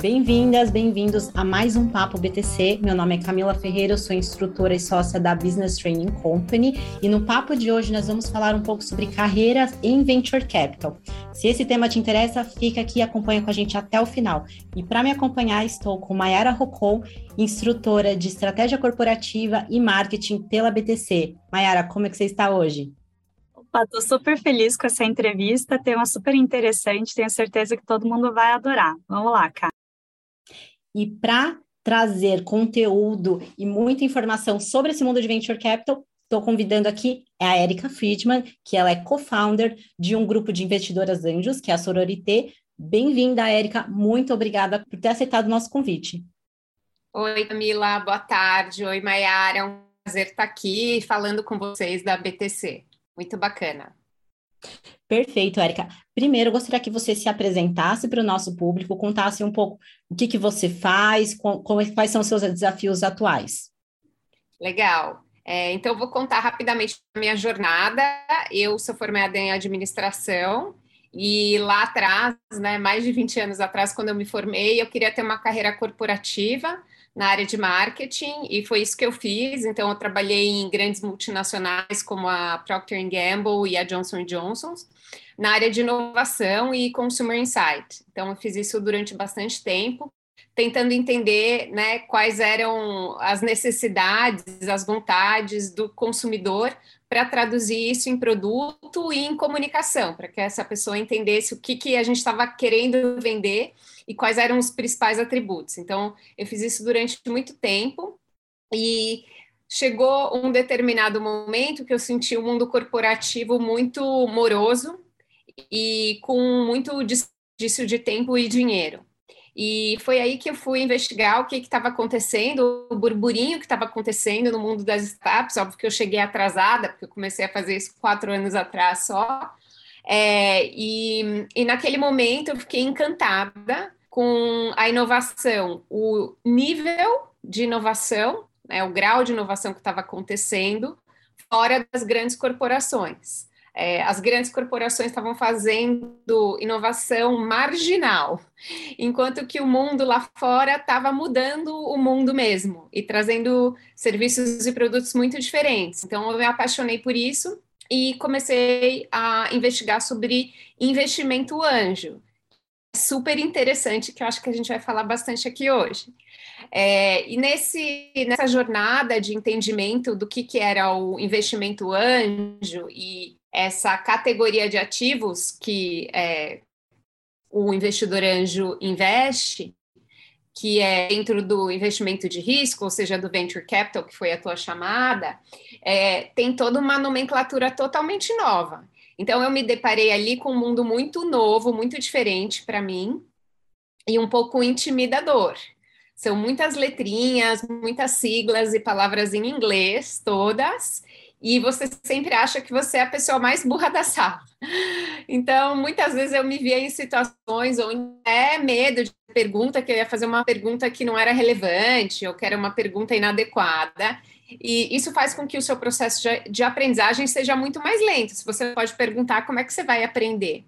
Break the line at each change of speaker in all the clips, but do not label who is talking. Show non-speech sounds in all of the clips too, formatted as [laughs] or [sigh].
Bem-vindas, bem-vindos a mais um Papo BTC. Meu nome é Camila Ferreira, eu sou instrutora e sócia da Business Training Company e no papo de hoje nós vamos falar um pouco sobre carreiras em Venture Capital. Se esse tema te interessa, fica aqui e acompanha com a gente até o final. E para me acompanhar, estou com Mayara Rocon, instrutora de Estratégia Corporativa e Marketing pela BTC. Mayara, como é que você está hoje?
Estou super feliz com essa entrevista, tema super interessante, tenho certeza que todo mundo vai adorar. Vamos lá, cara.
E para trazer conteúdo e muita informação sobre esse mundo de venture capital, estou convidando aqui é a Erika Friedman, que ela é co-founder de um grupo de investidoras anjos, que é a Sororité. Bem-vinda, Erika. Muito obrigada por ter aceitado o nosso convite.
Oi, Camila. Boa tarde. Oi, Mayara. É um prazer estar aqui falando com vocês da BTC. Muito bacana.
Perfeito, Érica. Primeiro, eu gostaria que você se apresentasse para o nosso público, contasse um pouco o que, que você faz, com, quais são os seus desafios atuais.
Legal. É, então, vou contar rapidamente a minha jornada. Eu sou formada em administração e lá atrás, né, mais de 20 anos atrás, quando eu me formei, eu queria ter uma carreira corporativa na área de marketing e foi isso que eu fiz. Então, eu trabalhei em grandes multinacionais como a Procter Gamble e a Johnson Johnson na área de inovação e consumer insight. Então, eu fiz isso durante bastante tempo, tentando entender né, quais eram as necessidades, as vontades do consumidor para traduzir isso em produto e em comunicação, para que essa pessoa entendesse o que, que a gente estava querendo vender e quais eram os principais atributos. Então, eu fiz isso durante muito tempo e chegou um determinado momento que eu senti o um mundo corporativo muito moroso e com muito desperdício de tempo e dinheiro. E foi aí que eu fui investigar o que estava acontecendo, o burburinho que estava acontecendo no mundo das startups. Óbvio que eu cheguei atrasada, porque eu comecei a fazer isso quatro anos atrás só. É, e, e naquele momento eu fiquei encantada com a inovação, o nível de inovação, né, o grau de inovação que estava acontecendo fora das grandes corporações é, as grandes corporações estavam fazendo inovação marginal, enquanto que o mundo lá fora estava mudando o mundo mesmo e trazendo serviços e produtos muito diferentes. Então, eu me apaixonei por isso e comecei a investigar sobre investimento anjo. Super interessante, que eu acho que a gente vai falar bastante aqui hoje. É, e nesse, nessa jornada de entendimento do que, que era o investimento anjo e essa categoria de ativos que é, o investidor anjo investe, que é dentro do investimento de risco, ou seja, do venture capital, que foi a tua chamada, é, tem toda uma nomenclatura totalmente nova. Então, eu me deparei ali com um mundo muito novo, muito diferente para mim, e um pouco intimidador. São muitas letrinhas, muitas siglas e palavras em inglês, todas, e você sempre acha que você é a pessoa mais burra da sala. Então, muitas vezes eu me via em situações onde é medo de pergunta, que eu ia fazer uma pergunta que não era relevante, ou que era uma pergunta inadequada. E isso faz com que o seu processo de, aprendizagem seja muito mais lento. Se você pode perguntar como é que você vai aprender.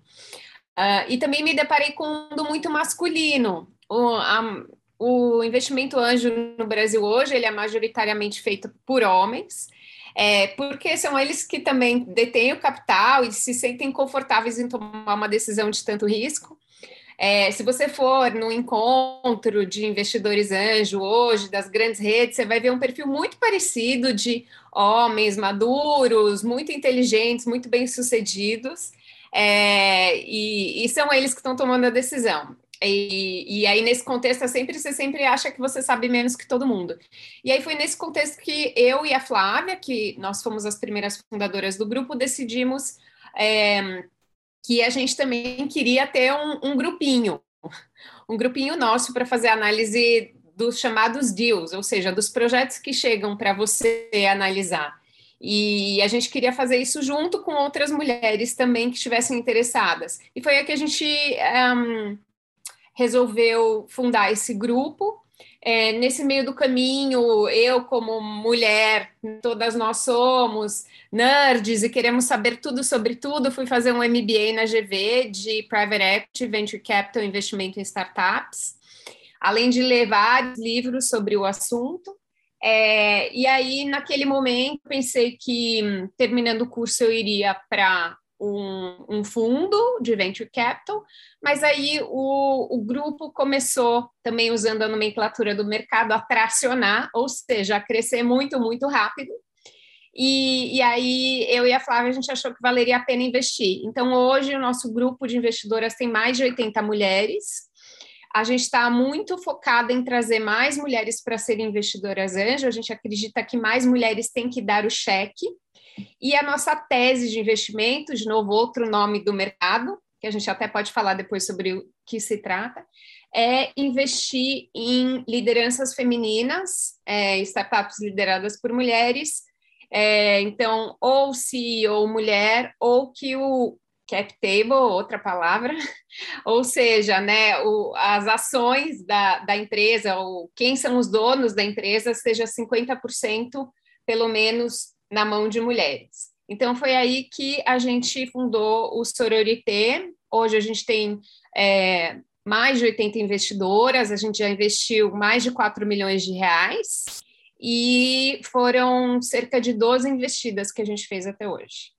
Uh, e também me deparei com um mundo muito masculino. O, a, o investimento anjo no Brasil hoje ele é majoritariamente feito por homens é, porque são eles que também detêm o capital e se sentem confortáveis em tomar uma decisão de tanto risco. É, se você for no encontro de investidores anjo hoje, das grandes redes, você vai ver um perfil muito parecido de homens maduros, muito inteligentes, muito bem-sucedidos, é, e, e, são eles que estão tomando a decisão. E, e, aí, nesse contexto, é sempre, você sempre acha que você sabe menos que todo mundo. E aí foi nesse contexto que eu e a Flávia, que nós fomos as primeiras fundadoras do grupo, decidimos é, que a gente também queria ter um, um grupinho, um grupinho nosso para fazer análise dos chamados deals, ou seja, dos projetos que chegam para você analisar. E a gente queria fazer isso junto com outras mulheres também que estivessem interessadas. E foi aí que a gente um, resolveu fundar esse grupo. É, nesse meio do caminho, eu, como mulher, todas nós somos nerds e queremos saber tudo sobre tudo, fui fazer um MBA na GV de Private Equity, Venture Capital, Investimento em Startups. além de vários livros sobre o assunto. É, e aí, naquele momento, pensei que, terminando o curso, eu iria para um, um, fundo de venture capital, mas aí o, o, grupo começou, também usando a nomenclatura do mercado, a tracionar, ou seja, a crescer muito, muito rápido. E, e, aí eu e a Flávia a gente achou que valeria a pena investir. Então hoje o nosso grupo de investidoras tem mais de 80 mulheres. A gente está muito focada em trazer mais mulheres para serem investidoras anjo. A gente acredita que mais mulheres têm que dar o cheque. E a nossa tese de investimento, de novo, outro nome do mercado, que a gente até pode falar depois sobre o que se trata, é investir em lideranças femininas, é, startups lideradas por mulheres, é, então, ou CEO mulher, ou que o cap table, outra palavra, [laughs] ou seja, né, o, as ações da, da empresa, ou quem são os donos da empresa, seja 50% pelo menos na mão de mulheres. Então, foi aí que a gente fundou o Sororité. Hoje a gente tem é, mais de 80 investidoras, a gente já investiu mais de 4 milhões de reais e foram cerca de 12 investidas que a gente fez até hoje.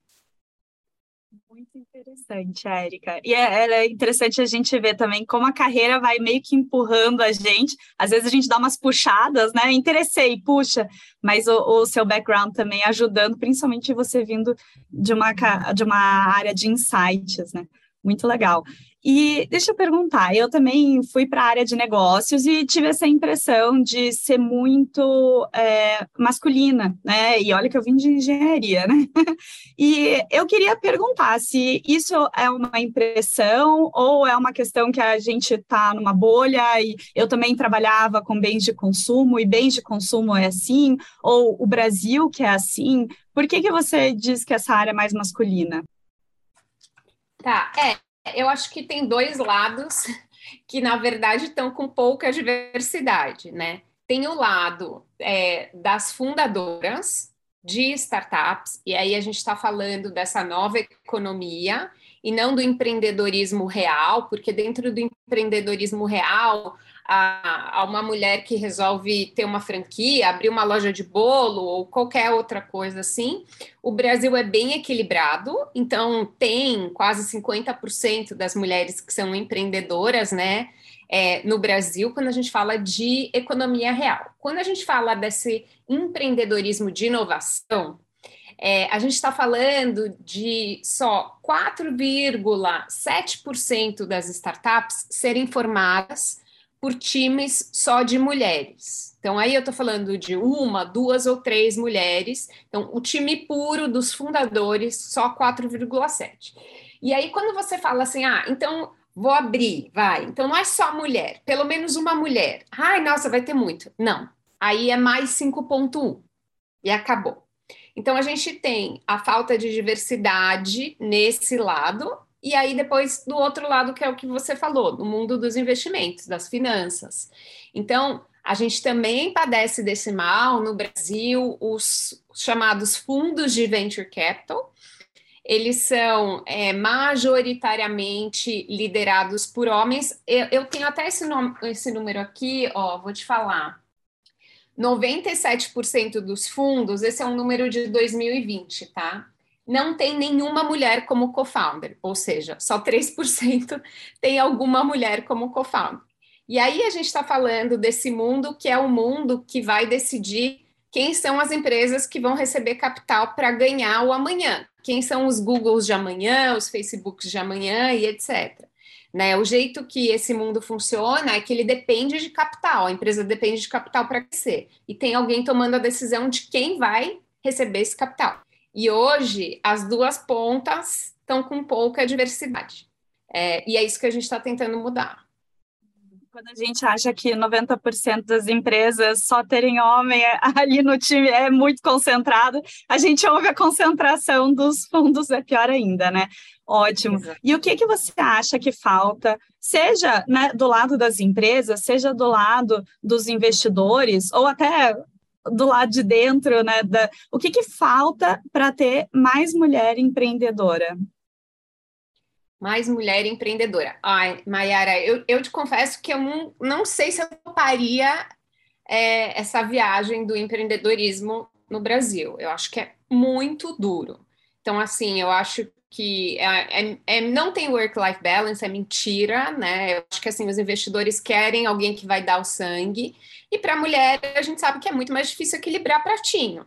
Interessante, Érica. E é, é, interessante a gente ver também como a carreira vai meio que empurrando a gente. Às vezes a gente dá umas puxadas, né? Interessei, puxa, mas o, o seu background também ajudando, principalmente você vindo de uma, de uma área de insights, né? Muito legal. E deixa eu perguntar, eu também fui para a área de negócios e tive essa impressão de ser muito é, masculina, né? E olha que eu vim de engenharia, né? [laughs] E eu queria perguntar se isso é uma impressão ou é uma questão que a gente está numa bolha e eu também trabalhava com bens de consumo e bens de consumo é assim, ou o Brasil que é assim. Por que, que você diz que essa área é mais masculina?
Tá, é, eu acho que tem dois lados [laughs] que, na verdade, estão com pouca diversidade, né? Tem o lado é, das fundadoras de startups, e aí a gente está falando dessa nova economia e não do empreendedorismo real, porque dentro do empreendedorismo real a, a, uma mulher que resolve ter uma franquia, abrir uma loja de bolo ou qualquer outra coisa assim. O Brasil é bem equilibrado, então tem quase 50% das mulheres que são empreendedoras, né? É, no Brasil, quando a gente fala de economia real. Quando a gente fala desse empreendedorismo de inovação, é, a gente está falando de só 4,7% das startups serem formadas por times só de mulheres. Então, aí eu estou falando de uma, duas ou três mulheres. Então, o time puro dos fundadores, só 4,7. E aí, quando você fala assim, ah, então vou abrir, vai. Então, não é só mulher, pelo menos uma mulher. Ai, nossa, vai ter muito. Não. Aí é mais 5,1. E acabou. Então, a gente tem a falta de diversidade nesse lado, e aí, depois, do outro lado, que é o que você falou, no mundo dos investimentos, das finanças. Então, a gente também padece desse mal no Brasil, os chamados fundos de venture capital. Eles são é, majoritariamente liderados por homens. Eu, eu tenho até esse, nome, esse número aqui, ó, vou te falar. 97% dos fundos, esse é um número de 2020, tá? Não tem nenhuma mulher como co-founder, ou seja, só 3% [laughs] tem alguma mulher como co-founder. E aí a gente está falando desse mundo que é o mundo que vai decidir quem são as empresas que vão receber capital para ganhar o amanhã, quem são os Googles de amanhã, os Facebooks de amanhã e etc. Né? O jeito que esse mundo funciona é que ele depende de capital, a empresa depende de capital para crescer, e tem alguém tomando a decisão de quem vai receber esse capital. E hoje as duas pontas estão com pouca diversidade. É, e é isso que a gente está tentando mudar.
Quando a gente acha que 90% das empresas só terem homem ali no time é muito concentrado, a gente ouve a concentração dos fundos, é pior ainda, né? Ótimo. Exato. E o que, que você acha que falta, seja né, do lado das empresas, seja do lado dos investidores, ou até do lado de dentro, né? Da, o que, que falta para ter mais mulher empreendedora?
mais mulher empreendedora. Ai, Mayara, eu, eu te confesso que eu não, não sei se eu toparia é, essa viagem do empreendedorismo no Brasil. Eu acho que é muito duro. Então, assim, eu acho que é, é, é não tem work-life balance, é mentira, né? Eu acho que assim, os investidores querem alguém que vai dar o sangue, e para a mulher a gente sabe que é muito mais difícil equilibrar pratinho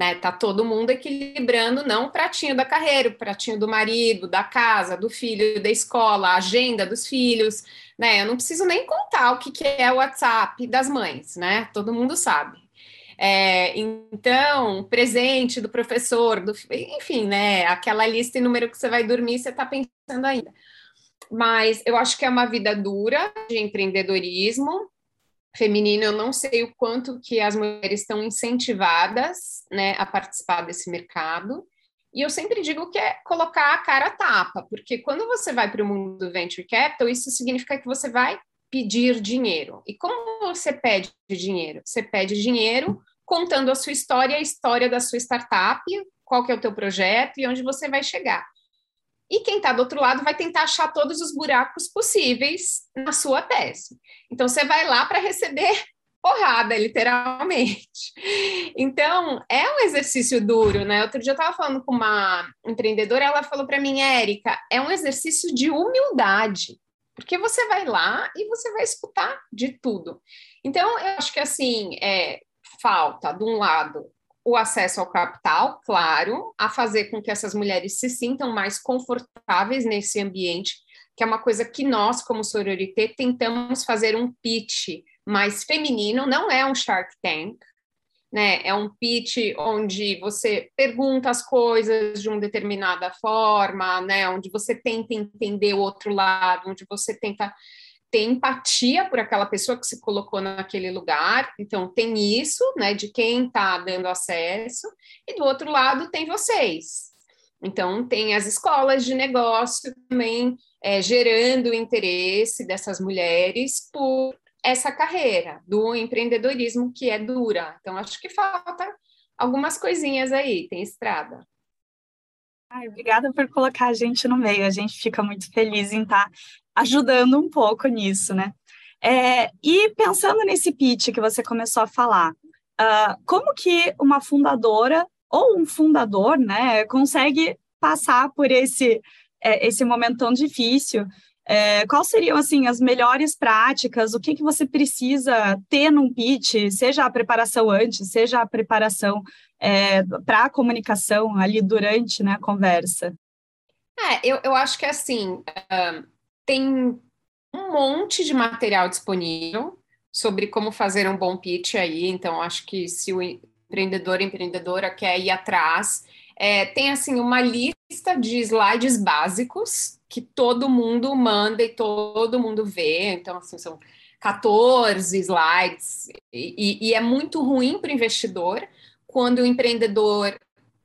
né? Tá todo mundo equilibrando não o pratinho da carreira, o pratinho do marido, da casa, do filho, da escola, a agenda dos filhos, né? Eu não preciso nem contar o que, que é o WhatsApp das mães, né? Todo mundo sabe. É, então, presente do professor, do, enfim, né? Aquela lista e número que você vai dormir, você está pensando ainda. Mas eu acho que é uma vida dura de empreendedorismo, feminino, eu não sei o quanto que as mulheres estão incentivadas né, a participar desse mercado. E eu sempre digo que é colocar a cara a tapa, porque quando você vai para o mundo do venture capital, isso significa que você vai pedir dinheiro. E como você pede dinheiro? Você pede dinheiro contando a sua história, a história da sua startup, qual que é o teu projeto e onde você vai chegar. E quem está do outro lado vai tentar achar todos os buracos possíveis na sua tese. Então, você vai lá para receber [laughs] porrada, literalmente. Então, é um exercício duro, né? Outro dia eu estava falando com uma empreendedora, ela falou para mim, Érica, é um exercício de humildade, porque você vai lá e você vai escutar de tudo. Então, eu acho que assim, é, falta, de um lado, o acesso ao capital, claro, a fazer com que essas mulheres se sintam mais confortáveis nesse ambiente, que é uma coisa que nós, como Sororité, tentamos fazer um pitch mais feminino, não é um Shark Tank, né? É um pitch onde você pergunta as coisas de uma determinada forma, né? Onde você tenta entender o outro lado, onde você tenta ter empatia por aquela pessoa que se colocou naquele lugar. Então, tem isso, né, de quem está dando acesso, e do outro lado tem vocês. Então, tem as escolas de negócio também é, gerando o interesse dessas mulheres por essa carreira do empreendedorismo que é dura. Então, acho que falta algumas coisinhas aí, tem estrada.
Ai, obrigada por colocar a gente no meio. A gente fica muito feliz em estar tá ajudando um pouco nisso, né? É, e pensando nesse pitch que você começou a falar, uh, como que uma fundadora ou um fundador, né, consegue passar por esse é, esse momento tão difícil? É, quais seriam assim as melhores práticas? O que que você precisa ter num pitch? Seja a preparação antes, seja a preparação é, para a comunicação ali durante né, a conversa.
É, eu, eu acho que assim. Uh tem um monte de material disponível sobre como fazer um bom pitch aí, então acho que se o empreendedor, empreendedora quer ir atrás, é, tem assim uma lista de slides básicos que todo mundo manda e todo mundo vê, então assim são 14 slides e, e é muito ruim para o investidor quando o empreendedor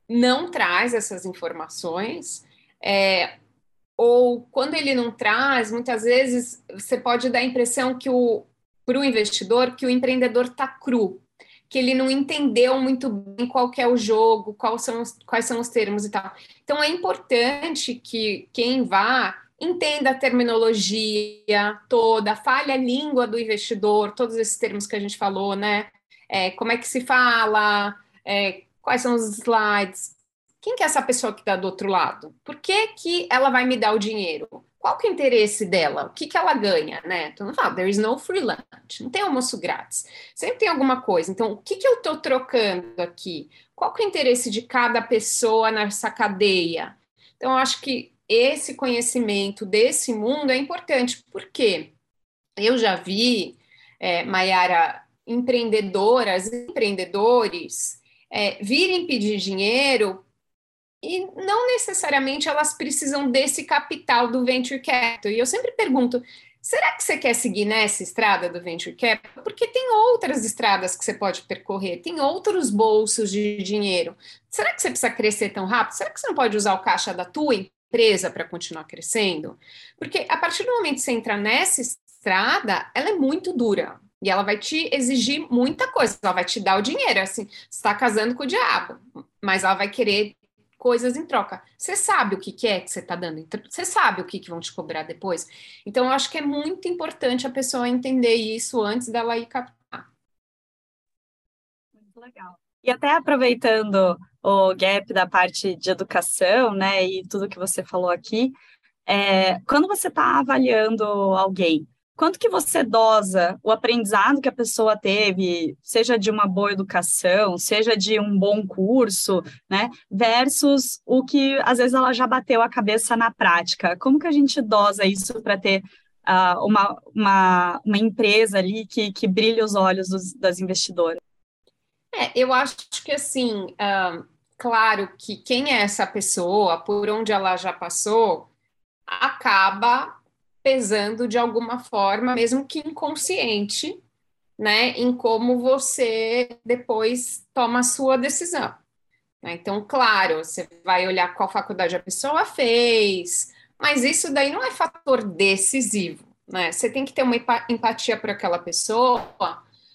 não traz essas informações. É, ou quando ele não traz, muitas vezes você pode dar a impressão que o para o investidor que o empreendedor está cru, que ele não entendeu muito bem qual é o jogo, quais são os, quais são os termos e tal. Então é importante que quem vá entenda a terminologia toda, fale a língua do investidor, todos esses termos que a gente falou, né? É, como é que se fala, é, quais são os slides, quem que é essa pessoa que está do outro lado? Por que, que ela vai me dar o dinheiro? Qual que é o interesse dela? O que, que ela ganha, né? Então, não fala, there is no free lunch, não tem almoço grátis. Sempre tem alguma coisa. Então, o que, que eu estou trocando aqui? Qual que é o interesse de cada pessoa nessa cadeia? Então, eu acho que esse conhecimento desse mundo é importante, porque eu já vi, é, Mayara, empreendedoras, empreendedores é, virem pedir dinheiro e não necessariamente elas precisam desse capital do venture capital. E eu sempre pergunto: será que você quer seguir nessa estrada do venture capital? Porque tem outras estradas que você pode percorrer, tem outros bolsos de dinheiro. Será que você precisa crescer tão rápido? Será que você não pode usar o caixa da tua empresa para continuar crescendo? Porque a partir do momento que você entra nessa estrada, ela é muito dura. E ela vai te exigir muita coisa. Ela vai te dar o dinheiro, assim, você está casando com o diabo, mas ela vai querer coisas em troca. Você sabe o que, que é que você está dando, você sabe o que, que vão te cobrar depois. Então, eu acho que é muito importante a pessoa entender isso antes dela ir captar.
Muito legal. E até aproveitando o gap da parte de educação, né, e tudo que você falou aqui, é, quando você está avaliando alguém, quanto que você dosa o aprendizado que a pessoa teve, seja de uma boa educação, seja de um bom curso, né, versus o que às vezes ela já bateu a cabeça na prática? Como que a gente dosa isso para ter uh, uma, uma, uma empresa ali que, que brilhe os olhos dos, das investidoras?
É, eu acho que assim, uh, claro que quem é essa pessoa, por onde ela já passou, acaba pesando de alguma forma, mesmo que inconsciente, né, em como você depois toma a sua decisão. Né? Então, claro, você vai olhar qual faculdade a pessoa fez, mas isso daí não é fator decisivo, né? Você tem que ter uma empatia por aquela pessoa,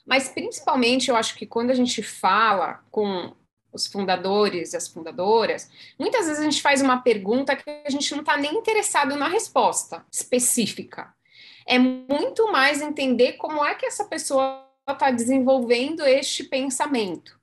mas principalmente eu acho que quando a gente fala com os fundadores e as fundadoras, muitas vezes a gente faz uma pergunta que a gente não está nem interessado na resposta específica. É muito mais entender como é que essa pessoa está desenvolvendo este pensamento.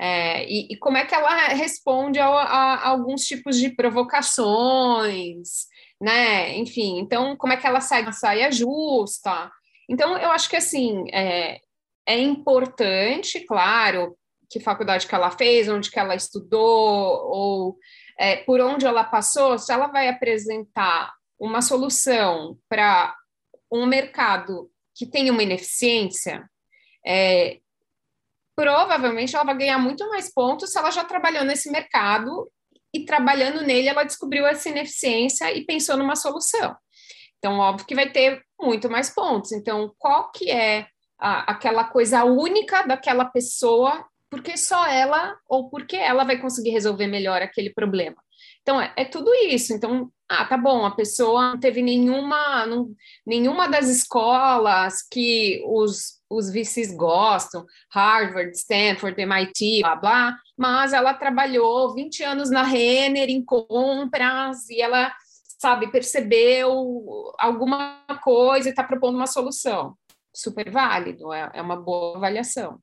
É, e, e, como é que ela responde a, a, a, alguns tipos de provocações, né? Enfim, então, como é que ela sai saia justa? Então, eu acho que, assim, é, é importante, claro, que faculdade que ela fez, onde que ela estudou, ou é, por onde ela passou, se ela vai apresentar uma solução para um mercado que tem uma ineficiência, é, provavelmente ela vai ganhar muito mais pontos se ela já trabalhou nesse mercado e trabalhando nele ela descobriu essa ineficiência e pensou numa solução. Então, óbvio que vai ter muito mais pontos. Então, qual que é a, aquela coisa única daquela pessoa porque só ela ou porque ela vai conseguir resolver melhor aquele problema. Então, é, é tudo isso. Então, ah, tá bom, a pessoa não teve nenhuma, não, nenhuma das escolas que os, os VCs gostam, Harvard, Stanford, MIT, blá, blá, mas ela trabalhou 20 anos na Renner em compras e ela, sabe, percebeu alguma coisa e está propondo uma solução. Super válido, é, é uma boa avaliação.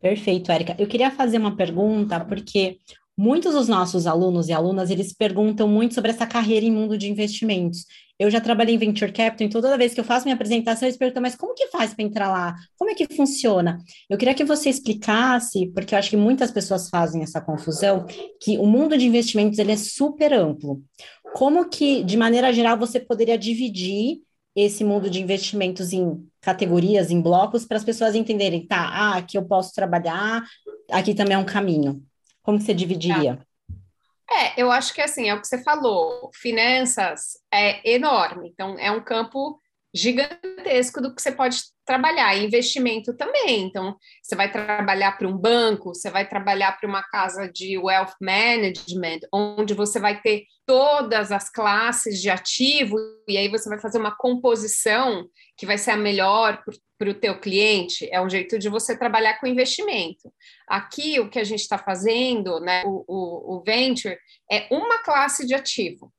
Perfeito, Érica. Eu queria fazer uma pergunta, porque muitos dos nossos alunos e alunas, eles perguntam muito sobre essa carreira em mundo de investimentos. Eu já trabalhei em Venture Capital, então toda vez que eu faço minha apresentação, eles perguntam, mas como que faz para entrar lá? Como é que funciona? Eu queria que você explicasse, porque eu acho que muitas pessoas fazem essa confusão, que o mundo de investimentos, ele é super amplo. Como que, de maneira geral, você poderia dividir esse mundo de investimentos em categorias, em blocos, para as pessoas entenderem, tá, ah, aqui eu posso trabalhar, aqui também é um caminho. Como que você dividiria?
É, eu acho que assim, é o que você falou, finanças é enorme, então é um campo gigantesco do que você pode trabalhar, investimento também. Então, você vai trabalhar para um banco, você vai trabalhar para uma casa de wealth management, onde você vai ter todas as classes de ativo, e aí você vai fazer uma composição que vai ser a melhor para o teu cliente. É um jeito de você trabalhar com investimento. Aqui, o que a gente está fazendo, né, o, o, o venture, é uma classe de ativo.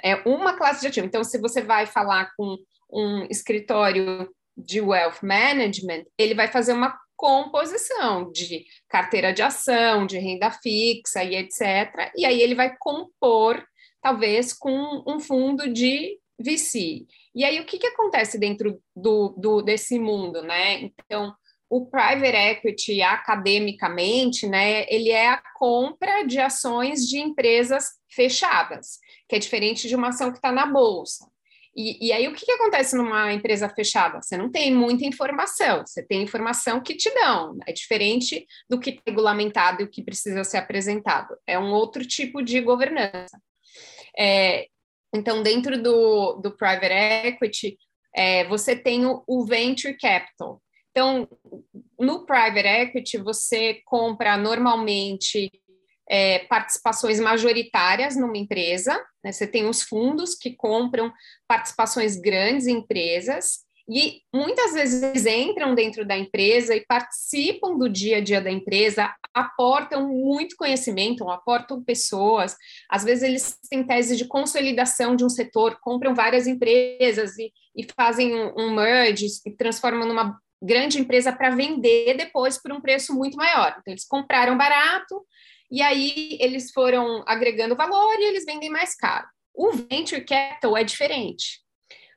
É uma classe de ativo. Então, se você vai falar com um escritório de wealth management, ele vai fazer uma composição de carteira de ação, de renda fixa e etc. E aí ele vai compor, talvez, com um fundo de VC. E aí o que, que acontece dentro do, do desse mundo, né? Então, o private equity, academicamente, né, ele é a compra de ações de empresas fechadas, que é diferente de uma ação que está na bolsa. E, e aí, o que, que acontece numa empresa fechada? Você não tem muita informação, você tem informação que te dão, é diferente do que é regulamentado e o que precisa ser apresentado. É um outro tipo de governança. É, então, dentro do, do private equity, é, você tem o, o venture capital. Então, no private equity, você compra normalmente é, participações majoritárias numa empresa, né? você tem os fundos que compram participações grandes em empresas, e muitas vezes entram dentro da empresa e participam do dia a dia da empresa, aportam muito conhecimento, aportam pessoas. Às vezes eles têm tese de consolidação de um setor, compram várias empresas e, e fazem um, um merge e transformam numa grande empresa para vender depois por um preço muito maior. Então, eles compraram barato e aí eles foram agregando valor e eles vendem mais caro. O venture capital é diferente.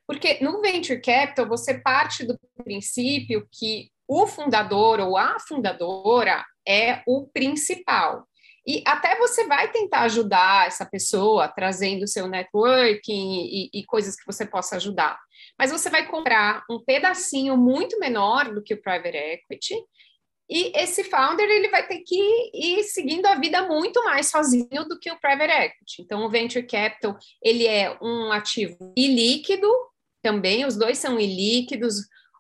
Porque no venture capital você parte do princípio que o fundador ou a fundadora é o principal. E até você vai tentar ajudar essa pessoa, trazendo seu networking e, e, coisas que você possa ajudar. Mas você vai comprar um pedacinho muito menor do que o private equity, e esse founder ele vai ter que ir seguindo a vida muito mais sozinho do que o private equity. Então, o venture capital ele é um ativo ilíquido também, os dois são ilíquidos,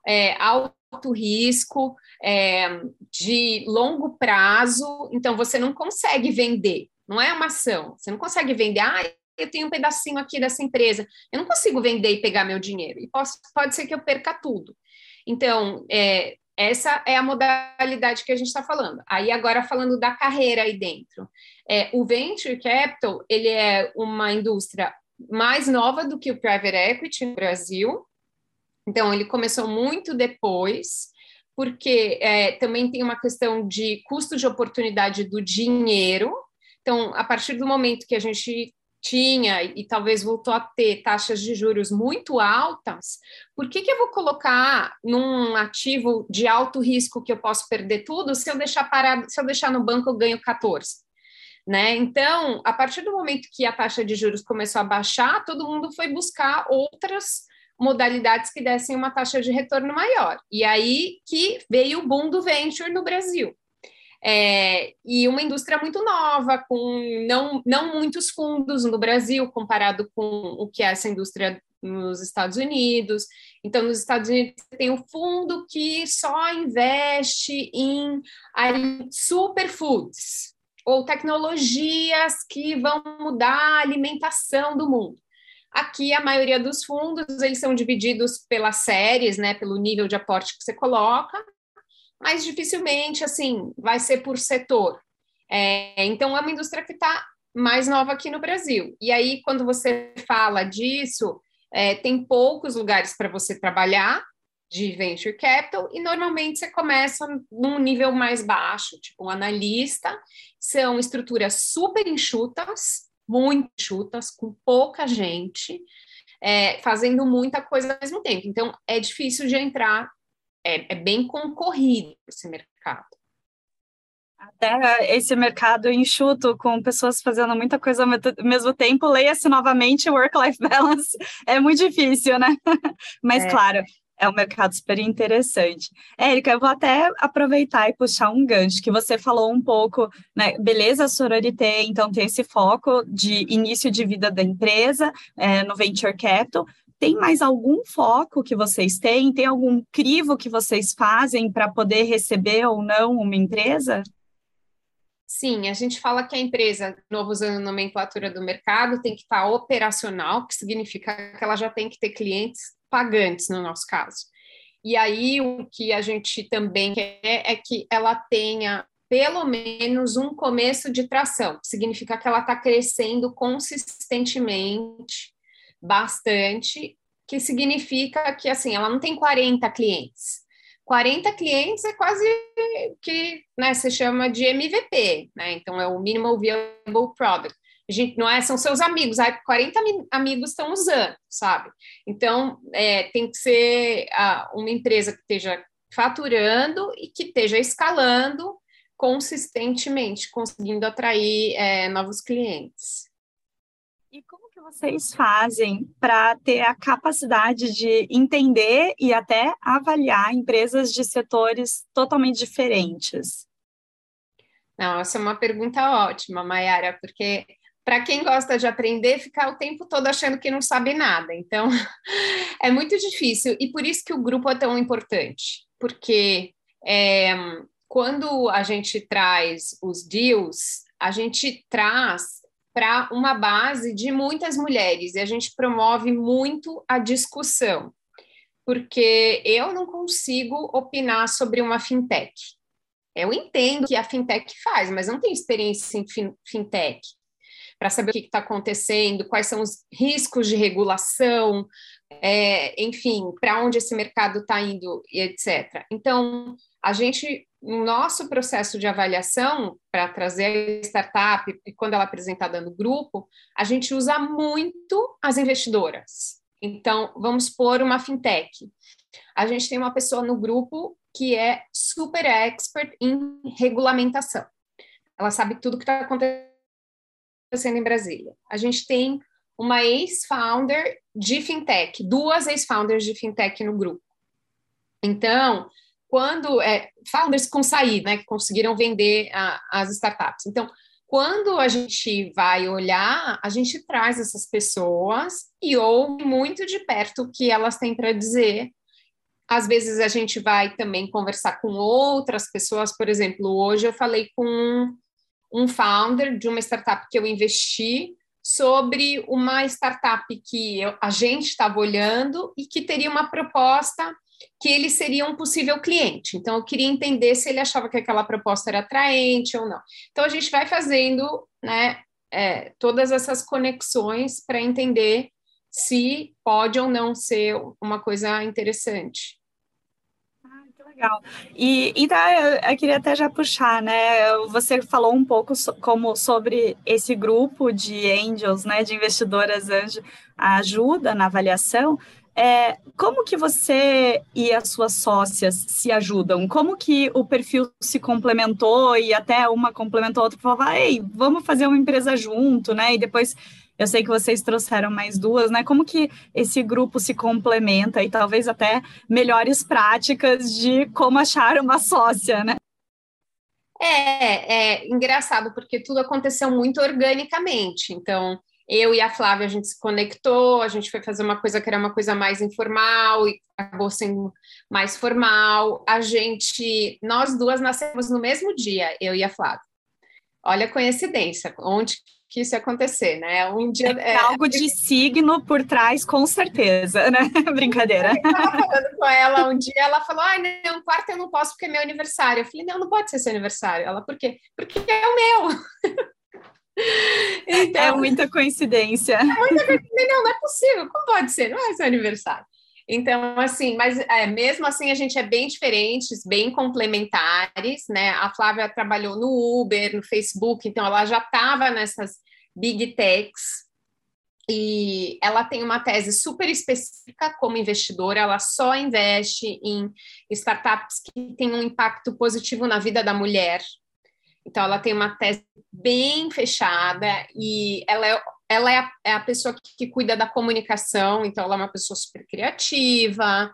é, alto risco, é, de longo prazo, então você não consegue vender, não é uma ação, você não consegue vender, ah, eu tenho um pedacinho aqui dessa empresa, eu não consigo vender e pegar meu dinheiro, e posso, pode ser que eu perca tudo. Então, é, essa é a modalidade que a gente está falando. Aí agora falando da carreira aí dentro, é, o venture capital ele é uma indústria mais nova do que o private equity no Brasil. Então, ele começou muito depois, porque é, também tem uma questão de custo de oportunidade do dinheiro. Então, a partir do momento que a gente tinha e talvez voltou a ter taxas de juros muito altas, por que, que eu vou colocar num ativo de alto risco que eu posso perder tudo se eu deixar parado, se eu deixar no banco eu ganho 14? Né? Então, a partir do momento que a taxa de juros começou a baixar, todo mundo foi buscar outras modalidades que dessem uma taxa de retorno maior. E aí que veio o boom do venture no Brasil. É, e uma indústria muito nova, com não, não muitos fundos no Brasil, comparado com o que é essa indústria nos Estados Unidos. Então, nos Estados Unidos, tem um fundo que só investe em superfoods, ou tecnologias que vão mudar a alimentação do mundo. Aqui, a maioria dos fundos, eles são divididos pelas séries, né, pelo nível de aporte que você coloca, mas dificilmente, assim, vai ser por setor. É, então, é uma indústria que está mais nova aqui no Brasil. E aí, quando você fala disso, é, tem poucos lugares para você trabalhar, de venture capital e normalmente você começa num nível mais baixo, tipo um analista, são estruturas super enxutas, muito enxutas, com pouca gente, é, fazendo muita coisa ao mesmo tempo. Então é difícil de entrar, é, é bem concorrido esse mercado.
Até esse mercado enxuto, com pessoas fazendo muita coisa ao mesmo tempo, leia-se novamente work-life balance, [laughs] é muito difícil, né? [laughs] Mas, é. claro, é um mercado super interessante. Érica, eu vou até aproveitar e puxar um gancho, que você falou um pouco, né? Beleza, sororité, então tem esse foco de início de vida da empresa é, no Venture Capital. Tem mais algum foco que vocês têm? Tem algum crivo que vocês fazem para poder receber ou não uma empresa?
Sim, a gente fala que a empresa, novo usando a nomenclatura do mercado, tem que estar operacional, que significa que ela já tem que ter clientes pagantes, no nosso caso. E aí, o que a gente também quer é que ela tenha pelo menos um começo de tração, que significa que ela está crescendo consistentemente, bastante, que significa que, assim, ela não tem 40 clientes. 40 clientes é quase que né, se chama de MVP, né? Então é o Minimal Viable Product a gente não é, são seus amigos, aí 40 amigos estão usando, sabe? Então, é, tem que ser ah, uma empresa que esteja faturando e que esteja escalando consistentemente, conseguindo atrair é, novos clientes.
E como que vocês fazem para ter a capacidade de entender e até avaliar empresas de setores totalmente diferentes?
Não, essa é uma pergunta ótima, Mayara, porque para quem gosta de aprender, ficar o tempo todo achando que não sabe nada. Então, [laughs] é muito difícil. E por isso que o grupo é tão importante. Porque é, quando a gente traz os deals, a gente traz para uma base de muitas mulheres e a gente promove muito a discussão. porque eu não consigo opinar sobre uma fintech. Eu entendo que a fintech faz, mas não tenho experiência em fintech para saber o que está acontecendo, quais são os riscos de regulação, é, enfim, para onde esse mercado está indo, etc. Então, a gente, no nosso processo de avaliação, para trazer a startup, e quando ela é apresentada no grupo, a gente usa muito as investidoras. Então, vamos pôr uma fintech. A gente tem uma pessoa no grupo que é super expert em regulamentação. Ela sabe tudo que está acontecendo em Brasília. A gente tem uma ex-founder de fintech, duas ex-founders de fintech no grupo. Então, quando é, founders com saída, né, que conseguiram vender a, as startups. Então, quando a gente vai olhar, a gente traz essas pessoas e ouve muito de perto o que elas têm para dizer. Às vezes a gente vai também conversar com outras pessoas, por exemplo, hoje eu falei com um founder de uma startup que eu investi sobre uma startup que eu, a gente estava olhando e que teria uma proposta que ele seria um possível cliente. Então, eu queria entender se ele achava que aquela proposta era atraente ou não. Então, a gente vai fazendo né, é, todas essas conexões para entender se pode ou não ser uma coisa interessante
legal. E, então, eu, queria até já puxar, né? Você falou um pouco so, como sobre esse grupo de angels, né? De investidoras anjo, ajuda na avaliação. É, como que você e as suas sócias se ajudam? Como que o perfil se complementou e até uma complementou a outra? Falava, ei, vamos fazer uma empresa junto, né? E depois eu sei que vocês trouxeram mais duas, né? Como que esse grupo se complementa e talvez até melhores práticas de como achar uma sócia, né?
É, é engraçado porque tudo aconteceu muito organicamente. Então, eu e a Flávia a gente se conectou, a gente foi fazer uma coisa que era uma coisa mais informal e acabou sendo mais formal. A gente, nós duas nascemos no mesmo dia, eu e a Flávia. Olha a coincidência, onde que isso ia acontecer, né?
Um dia. É, algo de signo por trás, com certeza, né? [laughs] Brincadeira.
Eu estava falando com ela um dia, ela falou: ai, não, quarto eu não posso porque é meu aniversário. Eu falei: não, não pode ser seu aniversário. Ela, por quê? Porque é o meu. [laughs]
então, é muita coincidência. É muita
coincidência. Não, não é possível. Como pode ser? Não é seu aniversário. Então, assim, mas é, mesmo assim a gente é bem diferentes, bem complementares, né? A Flávia trabalhou no Uber, no Facebook, então ela já estava nessas big techs e ela tem uma tese super específica como investidora, ela só investe em startups que têm um impacto positivo na vida da mulher. Então, ela tem uma tese bem fechada e ela é ela é a, é a pessoa que, que, cuida da comunicação, então ela é uma pessoa super criativa.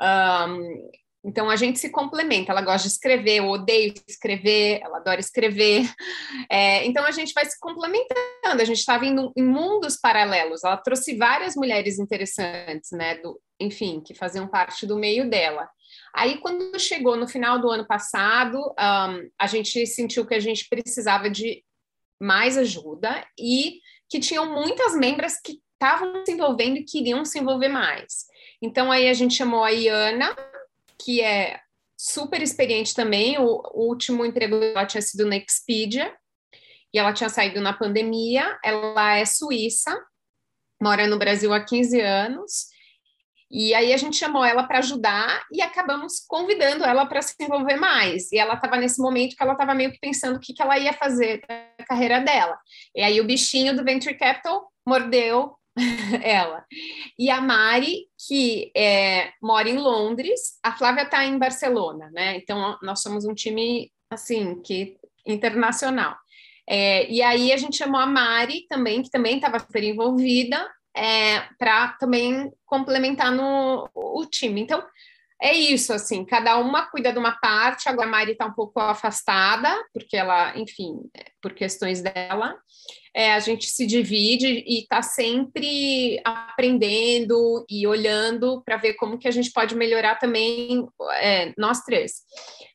Um, então a gente se complementa. Ela gosta de escrever, eu odeio escrever, ela adora escrever. [laughs] É, então a gente vai se complementando. A gente estava indo em mundos paralelos. Ela trouxe várias mulheres interessantes, né? Do, enfim, que faziam parte do meio dela. Aí, quando chegou no final do ano passado, um, a gente sentiu que a gente precisava de mais ajuda e que tinham muitas membras que estavam se envolvendo e queriam se envolver mais. Então aí a gente chamou a Iana, que é super experiente também. O, o último emprego dela tinha sido na Expedia e ela tinha saído na pandemia. Ela é suíça, mora no Brasil há 15 anos e aí a gente chamou ela para ajudar e acabamos convidando ela para se envolver mais. E ela estava nesse momento que ela estava meio que pensando o que, que ela ia fazer na carreira dela. E aí o bichinho do Venture Capital mordeu [laughs] ela. E a Mari, que é, mora em Londres, a Flávia está em Barcelona, né? Então nós somos um time assim que internacional. É, e aí a gente chamou a Mari também, que também estava super envolvida, é, para também complementar no o time. Então, é isso, assim, cada uma cuida de uma parte, agora a Mari está um pouco afastada, porque ela, enfim, por questões dela, é, a gente se divide e está sempre aprendendo e olhando para ver como que a gente pode melhorar também é, nós três.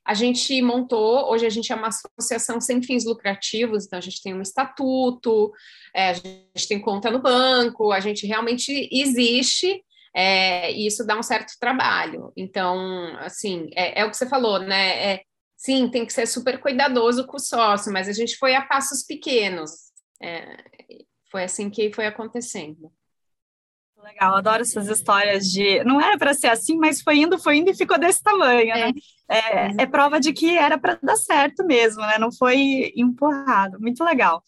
A gente montou, hoje a gente é uma associação sem fins lucrativos, então a gente tem um estatuto, é, a gente tem conta no banco, a gente realmente existe é, e isso dá um certo trabalho. Então, assim, é, é o que você falou, né? É, sim, tem que ser super cuidadoso com o sócio, mas a gente foi a passos pequenos. É, foi assim que foi acontecendo.
Legal, adoro essas histórias de não era para ser assim, mas foi indo, foi indo e ficou desse tamanho, né? É, é, é prova de que era para dar certo mesmo, né? Não foi empurrado. Muito legal.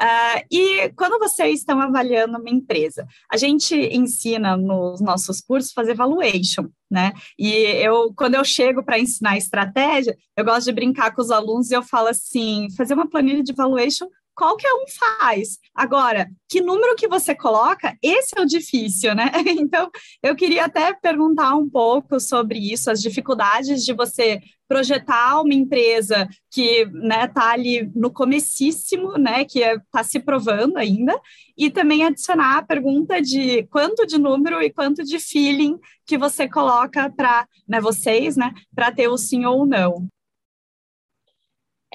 Uh, e quando vocês estão avaliando uma empresa, a gente ensina nos nossos cursos fazer valuation, né? E eu, quando eu chego para ensinar estratégia, eu gosto de brincar com os alunos e eu falo assim: fazer uma planilha de valuation qualquer um faz. Agora, que número que você coloca, esse é o difícil, né? [laughs] Então, eu queria até perguntar um pouco sobre isso, as dificuldades de você projetar uma empresa que né, tá ali no comecíssimo, né, que está é, se provando ainda, e também adicionar a pergunta de quanto de número e quanto de feeling que você coloca para né, vocês, né, para ter o sim ou não.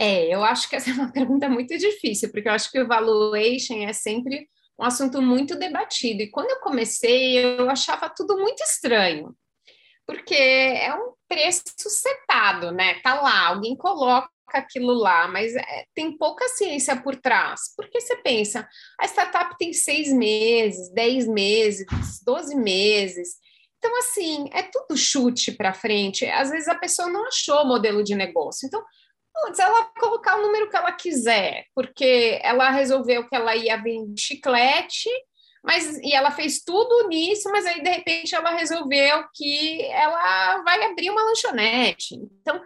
É, eu acho que essa é uma [laughs] pergunta muito difícil, porque eu acho que o valuation é sempre um assunto muito debatido. E quando eu comecei, eu achava tudo muito estranho, porque é um preço setado, né? Tá lá, alguém coloca aquilo lá, mas é, tem pouca ciência por trás. Porque você pensa, a startup tem seis meses, dez meses, doze meses. Então, assim, é tudo chute para frente. Às vezes a pessoa não achou o modelo de negócio. Então, Putz, ela colocar o número que ela quiser, porque ela resolveu que ela ia vender chiclete, mas e ela fez tudo nisso, mas aí de repente ela resolveu que ela vai abrir uma lanchonete. Então,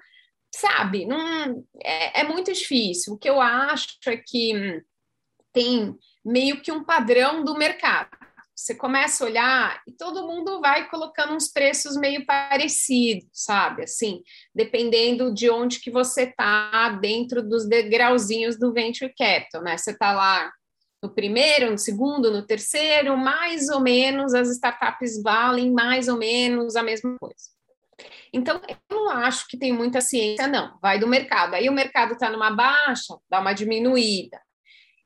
sabe, não é, é muito difícil. O que eu acho é que tem meio que um padrão do mercado. Você começa a olhar e todo mundo vai colocando uns preços meio parecidos, sabe? Assim, dependendo de onde que você está dentro dos degrauzinhos do venture capital, né? Você está lá no primeiro, no segundo, no terceiro, mais ou menos as startups valem mais ou menos a mesma coisa. Então, eu não acho que tem muita ciência, não. Vai do mercado. Aí o mercado está numa baixa, dá uma diminuída.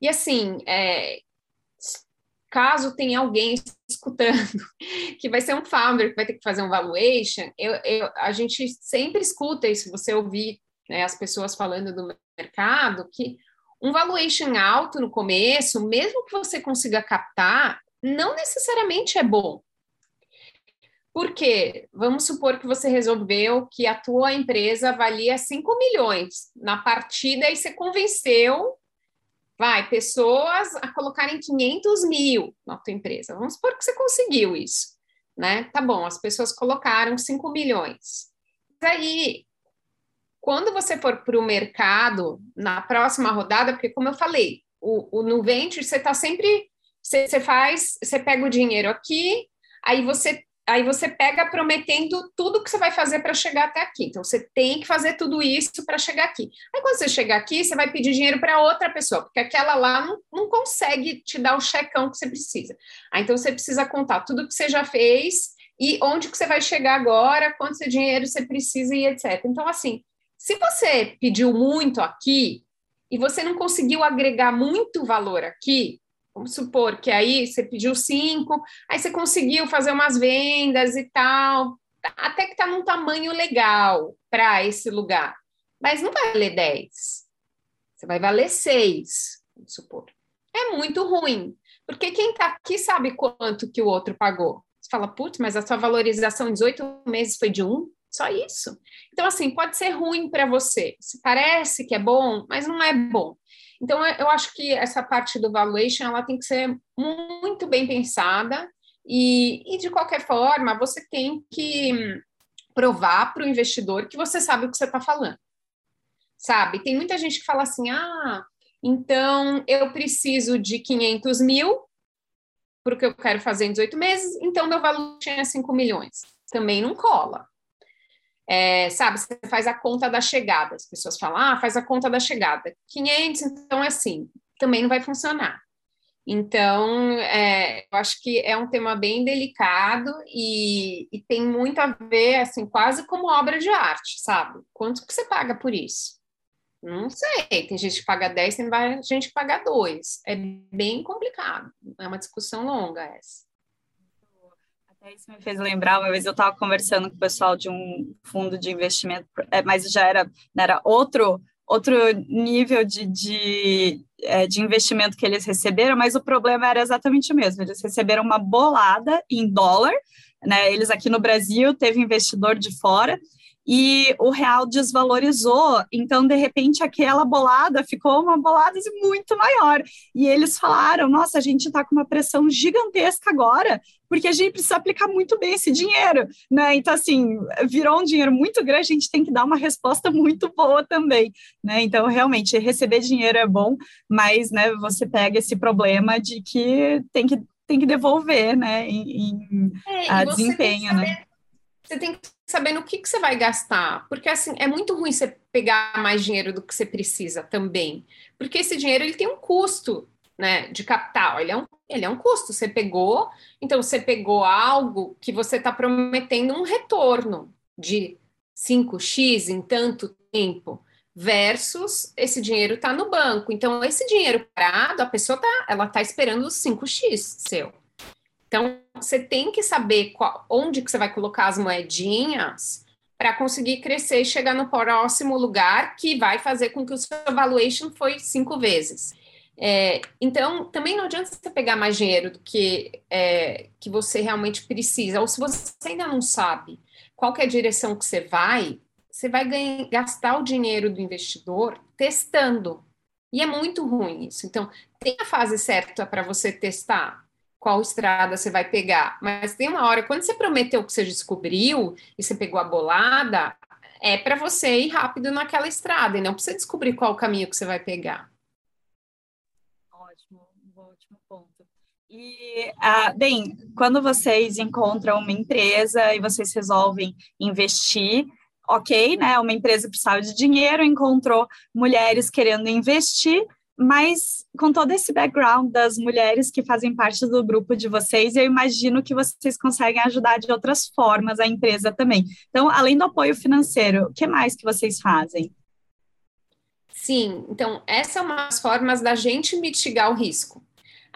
E assim, é, caso tenha alguém escutando [laughs] que vai ser um founder que vai ter que fazer um valuation, eu, eu, a gente sempre escuta isso, você ouvir né, as pessoas falando do mercado, que um valuation alto no começo, mesmo que você consiga captar, não necessariamente é bom. Porque, vamos supor que você resolveu que a tua empresa valia 5 milhões na partida e você convenceu vai, pessoas a colocarem 500 mil na tua empresa. Vamos supor que você conseguiu isso, né? Tá bom, as pessoas colocaram 5 milhões. Mas aí, quando você for para o mercado, na próxima rodada, porque como eu falei, o, o no venture você está sempre, você, você faz, você pega o dinheiro aqui, aí você aí você pega prometendo tudo que você vai fazer para chegar até aqui. Então, você tem que fazer tudo isso para chegar aqui. Aí, quando você chegar aqui, você vai pedir dinheiro para outra pessoa, porque aquela lá não, não consegue te dar o checão que você precisa. Aí, então, você precisa contar tudo que você já fez e onde que você vai chegar agora, quanto dinheiro você precisa e etc. Então, assim, se você pediu muito aqui e você não conseguiu agregar muito valor aqui, Vamos supor que aí você pediu cinco, aí você conseguiu fazer umas vendas e tal, até que está num tamanho legal para esse lugar. Mas não vai valer 10. Você vai valer 6, vamos supor. É muito ruim, porque quem está aqui sabe quanto que o outro pagou. Você fala, putz, mas a sua valorização em 18 meses foi de um? Só isso. Então, assim, pode ser ruim para você. Se parece que é bom, mas não é bom. Então, eu acho que essa parte do valuation ela tem que ser muito bem pensada e, e de qualquer forma, você tem que provar para o investidor que você sabe o que você está falando. Sabe? Tem muita gente que fala assim, ah, então eu preciso de 500 mil porque eu quero fazer em 18 meses, então meu valor é 5 milhões. Também não cola. É, sabe, você faz a conta da chegada. As pessoas falam, ah, faz a conta da chegada. 500, então é assim, também não vai funcionar. Então, é, eu acho que é um tema bem delicado e, e, tem muito a ver, assim, quase como obra de arte, sabe? Quanto que você paga por isso? Não sei, tem gente que paga 10, tem gente que paga 2. É bem complicado, é uma discussão longa essa
Isso me fez lembrar, uma vez eu estava conversando com o pessoal de um fundo de investimento, é, mas já era, era outro outro nível de, de, é, de investimento que eles receberam, mas o problema era exatamente o mesmo. Eles receberam uma bolada em dólar, né? Eles aqui no Brasil teve investidor de fora e o real desvalorizou, então de repente aquela bolada ficou uma bolada muito maior. E eles falaram: nossa, a gente está com uma pressão gigantesca agora, porque a gente precisa aplicar muito bem esse dinheiro, né? Então, assim, virou um dinheiro muito grande, a gente tem que dar uma resposta muito boa também, né? Então, realmente, receber dinheiro é bom, mas, né, você pega esse problema de que tem que, tem que devolver, né, em, em é, a desempenho, né?
Você tem que saber no que, que você vai gastar, porque assim é muito ruim você pegar mais dinheiro do que você precisa também, porque esse dinheiro ele tem um custo, né, de capital, ele é um, ele é um custo. Você pegou, então você pegou algo que você está prometendo um retorno de 5x em tanto tempo versus esse dinheiro está no banco. Então, esse dinheiro parado, a pessoa tá, ela tá esperando os 5x seu. Então, você tem que saber qual, onde que você vai colocar as moedinhas para conseguir crescer e chegar no próximo lugar que vai fazer com que o seu valuation foi cinco vezes. É, então, também não adianta você pegar mais dinheiro do que, é, que você realmente precisa, ou se você ainda não sabe qual é a direção que você vai, você vai ganhar, gastar o dinheiro do investidor testando. E é muito ruim isso. Então, tem a fase certa para você testar qual estrada você vai pegar. Mas tem uma hora, quando você prometeu que você descobriu e você pegou a bolada, é para você ir rápido naquela estrada e não você descobrir qual o caminho que você vai pegar.
Ótimo, um ótimo ponto. E, ah, bem, quando vocês encontram uma empresa e vocês resolvem investir, ok, né? Uma empresa precisava de dinheiro, encontrou mulheres querendo investir, mas com todo esse background das mulheres que fazem parte do grupo de vocês, eu imagino que vocês conseguem ajudar de outras formas a empresa também. Então, além do apoio financeiro, o que mais que vocês fazem?
Sim, então essa é uma das formas da gente mitigar o risco.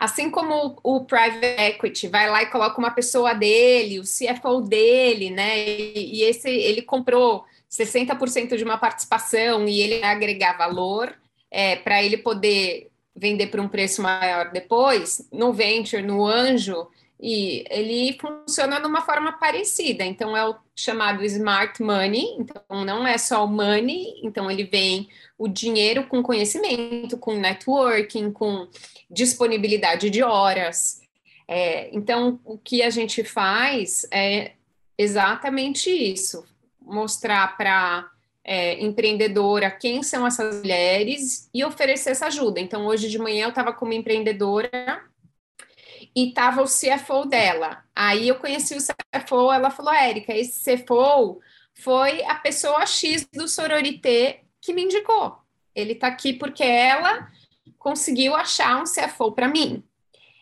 Assim como o private equity vai lá e coloca uma pessoa dele, o CFO dele, né? E, esse ele comprou 60% de uma participação e ele agregar valor é, para ele poder vender por um preço maior depois, no venture, no anjo, e ele funciona de uma forma parecida. Então, é o chamado smart money. Então, não é só o money, então ele vem o dinheiro com conhecimento, com networking, com disponibilidade de horas. É, então, o que a gente faz é exatamente isso: mostrar para é, empreendedora, quem são essas mulheres e oferecer essa ajuda. Então, hoje de manhã eu estava com uma empreendedora e estava o CFO dela. Aí eu conheci o CFO, ela falou, Érica, esse CFO foi a pessoa X do Sororité que me indicou. Ele está aqui porque ela conseguiu achar um CFO para mim.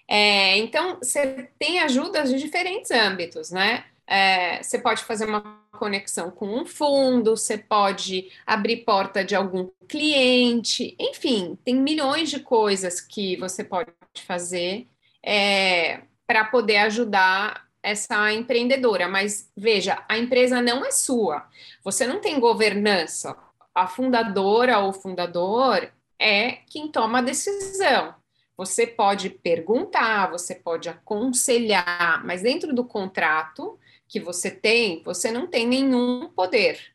É, então, você tem ajudas de diferentes âmbitos, né? É, você pode fazer uma conexão com um fundo, você pode abrir porta de algum cliente, enfim, tem milhões de coisas que você pode fazer é, para poder ajudar essa empreendedora. Mas veja, a empresa não é sua, você não tem governança. A fundadora ou fundador é quem toma a decisão. Você pode perguntar, você pode aconselhar, mas dentro do contrato que você tem, você não tem nenhum poder.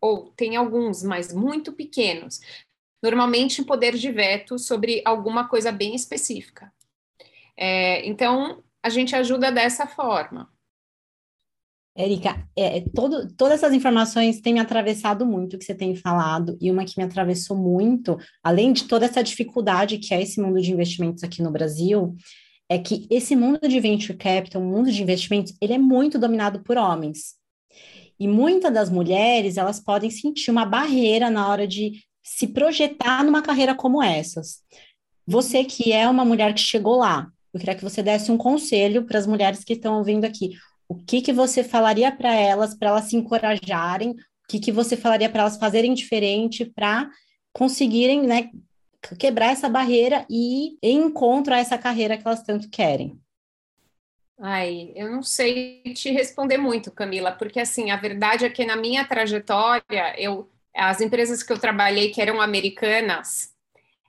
Ou tem alguns, mas muito pequenos. Normalmente poder de veto sobre alguma coisa bem específica. É, então, a gente ajuda dessa forma.
Érica, é, todo, todas essas informações têm me atravessado muito, que você tem falado, e uma que me atravessou muito, além de toda essa dificuldade que é esse mundo de investimentos aqui no Brasil, é que esse mundo de venture capital, o mundo de investimentos, ele é muito dominado por homens. E muitas das mulheres, elas podem sentir uma barreira na hora de se projetar numa carreira como essas. Você que é uma mulher que chegou lá, eu queria que você desse um conselho para as mulheres que estão ouvindo aqui. O que que você falaria para elas, para elas se encorajarem? O que que você falaria para elas fazerem diferente para conseguirem, né, quebrar essa barreira e ir em encontro a essa carreira que elas tanto querem.
Ai, eu não sei te responder muito, Camila, porque assim, a verdade é que na minha trajetória, eu, as empresas que eu trabalhei que eram americanas,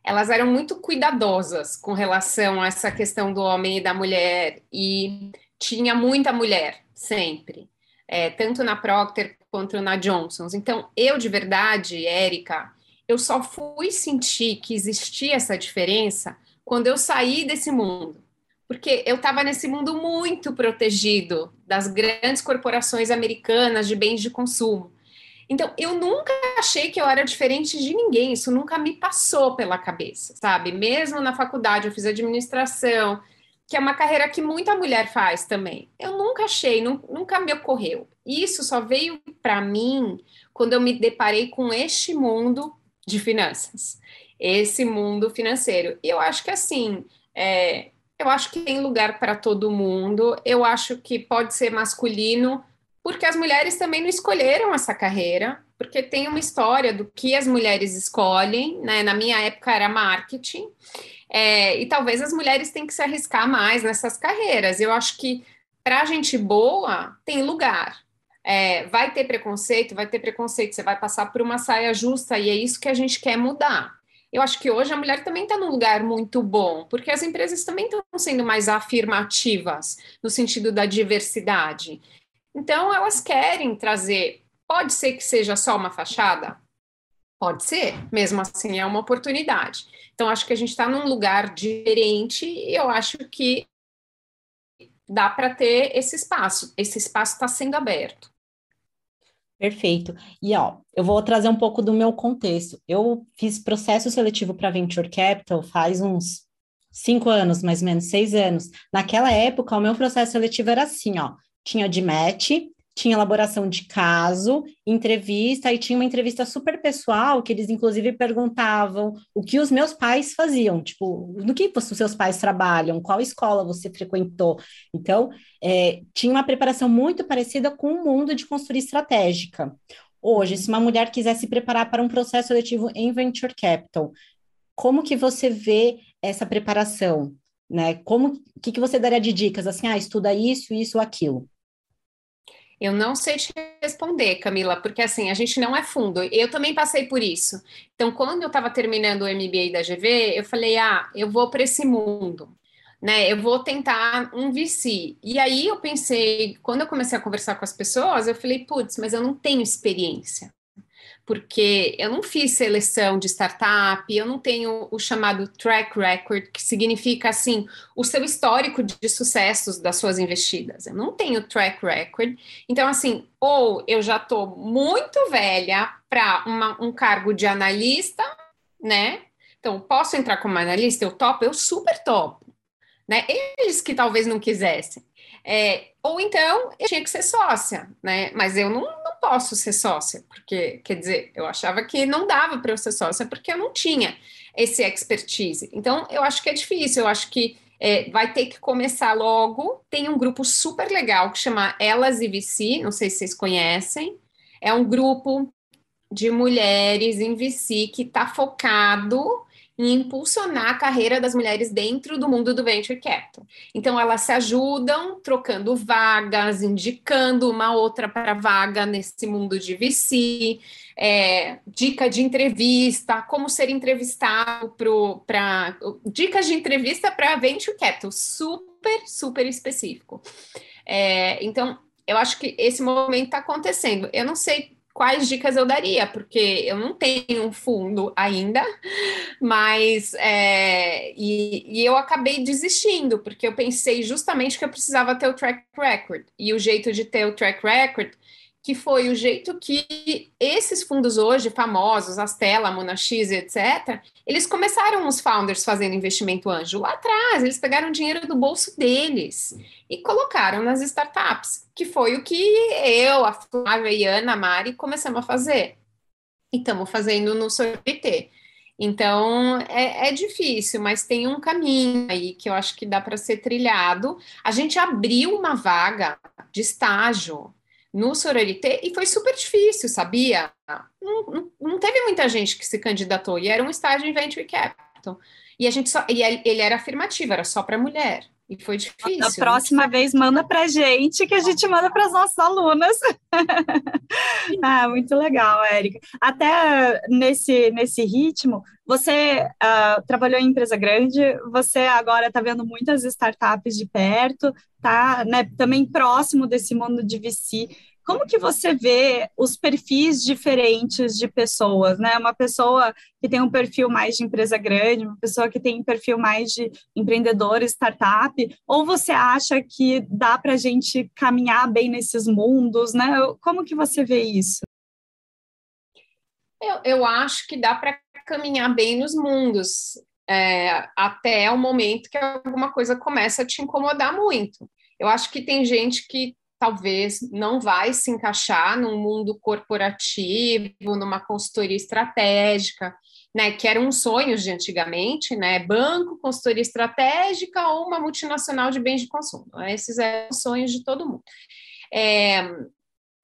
elas eram muito cuidadosas com relação a essa questão do homem e da mulher, e tinha muita mulher, sempre, é, tanto na Procter quanto na Johnson's. Então, eu de verdade, Érica, eu só fui sentir que existia essa diferença quando eu saí desse mundo. Porque eu estava nesse mundo muito protegido das grandes corporações americanas de bens de consumo. Então, eu nunca achei que eu era diferente de ninguém, isso nunca me passou pela cabeça, sabe? Mesmo na faculdade, eu fiz administração, que é uma carreira que muita mulher faz também. Eu nunca achei, nunca me ocorreu. Isso só veio para mim quando eu me deparei com este mundo de finanças, esse mundo financeiro. E eu acho que assim, é, eu acho que tem lugar para todo mundo. Eu acho que pode ser masculino, porque as mulheres também não escolheram essa carreira, porque tem uma história do que as mulheres escolhem, né? Na minha época era marketing, é, e talvez as mulheres tenham que se arriscar mais nessas carreiras. Eu acho que para gente boa tem lugar. É, vai ter preconceito, vai ter preconceito, você vai passar por uma saia justa e é isso que a gente quer mudar. Eu acho que hoje a mulher também está num lugar muito bom, porque as empresas também estão sendo mais afirmativas no sentido da diversidade. Então, elas querem trazer. Pode ser que seja só uma fachada? Pode ser, mesmo assim é uma oportunidade. Então, acho que a gente está num lugar diferente e eu acho que dá para ter esse espaço. Esse espaço está sendo aberto.
Perfeito. E ó, eu vou trazer um pouco do meu contexto. Eu fiz processo seletivo para Venture Capital faz uns cinco anos, mais ou menos, seis anos. Naquela época, o meu processo seletivo era assim, ó. Tinha de match, tinha elaboração de caso, entrevista, e tinha uma entrevista super pessoal, que eles inclusive perguntavam o que os meus pais faziam, tipo, no que os seus pais trabalham, qual escola você frequentou. Então, é, tinha uma preparação muito parecida com o mundo de construir estratégica. Hoje, se uma mulher quiser se preparar para um processo seletivo em Venture Capital, como que você vê essa preparação? Né? Como que, que você daria de dicas assim, ah, estuda isso, isso, aquilo?
Eu não sei te responder, Camila, porque assim, a gente não é fundo. Eu também passei por isso. Então, quando eu estava terminando o MBA da GV, eu falei: ah, eu vou para esse mundo, né? Eu vou tentar um VC. E aí eu pensei, quando eu comecei a conversar com as pessoas, eu falei: putz, mas eu não tenho experiência porque eu não fiz seleção de startup, eu não tenho o chamado track record, que significa assim, o seu histórico de sucessos das suas investidas. Eu não tenho track record. Então, assim, ou eu já estou muito velha para um cargo de analista, né? Então, posso entrar como analista? Eu topo? Eu super topo. Né? Eles que talvez não quisessem. É, ou então eu tinha que ser sócia, né? Mas eu não, posso ser sócia, porque, quer dizer, eu achava que não dava para eu ser sócia, porque eu não tinha esse expertise. Então, eu acho que é difícil, eu acho que é, vai ter que começar logo. Tem um grupo super legal que chama Elas e VC, não sei se vocês conhecem. É um grupo de mulheres em VC que está focado em impulsionar a carreira das mulheres dentro do mundo do venture capital. Então, elas se ajudam trocando vagas, indicando uma outra para vaga nesse mundo de VC, é, dica de entrevista, como ser entrevistado para. Dicas de entrevista para venture capital, super, super específico. É, então, eu acho que esse momento está acontecendo. Eu não sei quais dicas eu daria, porque eu não tenho um fundo ainda, mas é, e, e, eu acabei desistindo, porque eu pensei justamente que eu precisava ter o track record, e o jeito de ter o track record que foi o jeito que esses fundos hoje famosos, Astela, Monax, etc., eles começaram os founders fazendo investimento anjo lá atrás, eles pegaram dinheiro do bolso deles e colocaram nas startups, que foi o que eu, a Flávia e a Ana a Mari começamos a fazer. E estamos fazendo no Sorvete. Então é, é, difícil, mas tem um caminho aí que eu acho que dá para ser trilhado. A gente abriu uma vaga de estágio no Sororité e foi super difícil, sabia? Não, não, não, teve muita gente que se candidatou e era um estágio em Venture Capital. E a gente só, e ele era afirmativo, era só para mulher. E foi difícil.
A próxima vez manda para gente, que a gente manda para as nossas alunas. [laughs] ah, muito legal, Érica. Até nesse, nesse ritmo, você uh, trabalhou em empresa grande, você agora está vendo muitas startups de perto, tá né, também próximo desse mundo de VC. Como que você vê os perfis diferentes de pessoas, né? Uma pessoa que tem um perfil mais de empresa grande, uma pessoa que tem um perfil mais de empreendedor, startup, ou você acha que dá para a gente caminhar bem nesses mundos, né? Como que você vê isso?
Eu, eu acho que dá para caminhar bem nos mundos, é, até o momento que alguma coisa começa a te incomodar muito. Eu acho que tem gente que talvez não vai se encaixar num mundo corporativo, numa consultoria estratégica, né, que eram sonhos de antigamente, né, banco, consultoria estratégica ou uma multinacional de bens de consumo. Esses eram os sonhos de todo mundo. É,